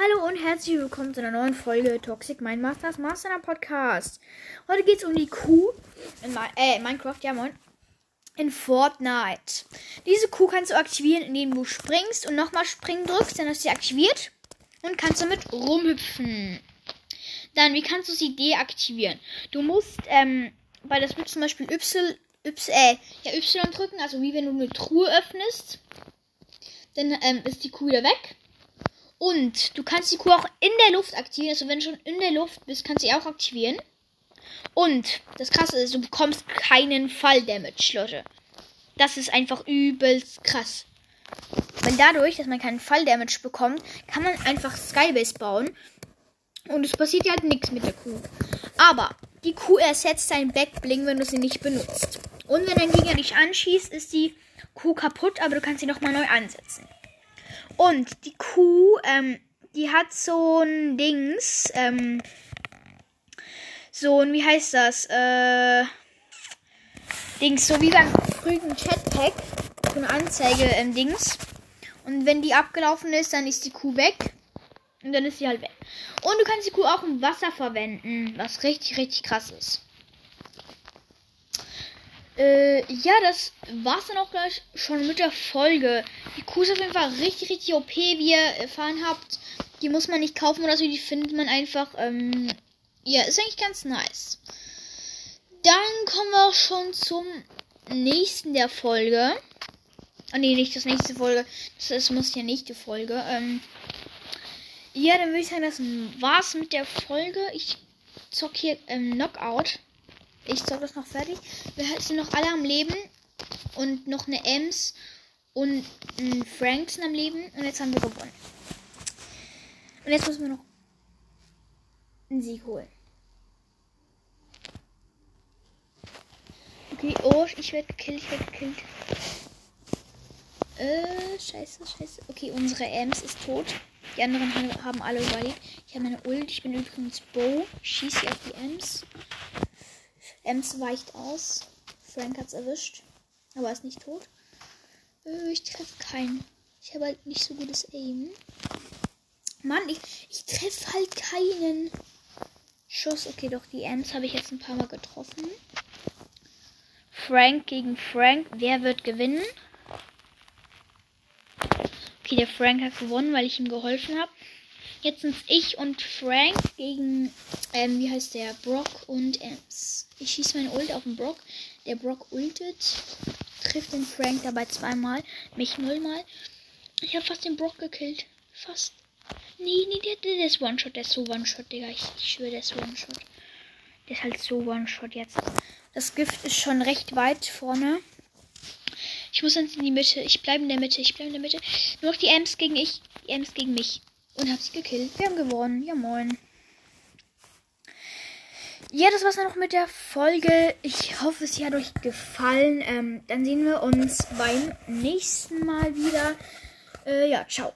Hallo und herzlich willkommen zu einer neuen Folge Toxic Mind Masters Master Podcast. Heute geht es um die Kuh in, Mi äh, Minecraft, ja moin, in Fortnite. Diese Kuh kannst du aktivieren, indem du springst und nochmal springen drückst, dann ist sie aktiviert und kannst damit rumhüpfen. Dann, wie kannst du sie deaktivieren? Du musst, ähm, bei das wird zum Beispiel Y, Y, äh, ja, Y drücken, also wie wenn du eine Truhe öffnest. Dann ähm, ist die Kuh wieder weg. Und du kannst die Kuh auch in der Luft aktivieren. Also wenn du schon in der Luft bist, kannst du sie auch aktivieren. Und das krasse ist, du bekommst keinen Fall-Damage, Leute. Das ist einfach übelst krass. Weil dadurch, dass man keinen Fall-Damage bekommt, kann man einfach Skybase bauen. Und es passiert ja halt nichts mit der Kuh. Aber die Kuh ersetzt dein Backbling, wenn du sie nicht benutzt. Und wenn dein Gegner dich anschießt, ist die Kuh kaputt, aber du kannst sie nochmal neu ansetzen. Und die Kuh, ähm, die hat so ein Dings, ähm, so ein, wie heißt das, äh, Dings, so wie beim frühen Chatpack, so eine Anzeige, ähm, Dings. Und wenn die abgelaufen ist, dann ist die Kuh weg. Und dann ist sie halt weg. Und du kannst die Kuh auch im Wasser verwenden, was richtig, richtig krass ist. Äh, ja, das war's dann auch gleich schon mit der Folge. Die Kuh ist auf jeden Fall richtig, richtig OP, wie ihr erfahren habt. Die muss man nicht kaufen oder so, die findet man einfach. Ähm, ja, ist eigentlich ganz nice. Dann kommen wir auch schon zum nächsten der Folge. Ah, nee, nicht das nächste Folge. Das, das muss ja nicht die Folge. Ähm, ja, dann würde ich sagen, das war's mit der Folge. Ich zock hier ähm, Knockout. Ich zock das noch fertig. Wir sind noch alle am Leben. Und noch eine Ems und ein Frank sind am Leben. Und jetzt haben wir gewonnen. Und jetzt müssen wir noch einen Sieg holen. Okay, oh, ich werde gekillt, ich werde gekillt. Äh, scheiße, scheiße. Okay, unsere Ems ist tot. Die anderen haben alle überlebt. Ich habe meine Ult. Ich bin übrigens Bo. Schieße auf die Ems. Ems weicht aus. Frank hat's erwischt. Aber ist nicht tot. Äh, ich treffe keinen. Ich habe halt nicht so gutes Aim. Mann, ich, ich treffe halt keinen. Schuss. Okay, doch, die Ems habe ich jetzt ein paar Mal getroffen. Frank gegen Frank. Wer wird gewinnen? Okay, der Frank hat gewonnen, weil ich ihm geholfen habe. Jetzt sind ich und Frank gegen, ähm, wie heißt der? Brock und Ems. Ich schieße meine Ult auf den Brock. Der Brock ultet, trifft den Frank dabei zweimal, mich nullmal. Ich habe fast den Brock gekillt. Fast. Nee, nee, der, der, der ist One-Shot. Der ist so One-Shot, Digga. Ich, ich schwöre, der ist One-Shot. Der ist halt so One-Shot jetzt. Das Gift ist schon recht weit vorne. Ich muss jetzt in die Mitte. Ich bleibe in der Mitte. Ich bleibe in der Mitte. Nur noch die Ems gegen ich. Die Ems gegen mich. Und hab sie gekillt. Wir haben gewonnen. Ja, moin. Ja, das war's dann noch mit der Folge. Ich hoffe, es hat euch gefallen. Ähm, dann sehen wir uns beim nächsten Mal wieder. Äh, ja, ciao.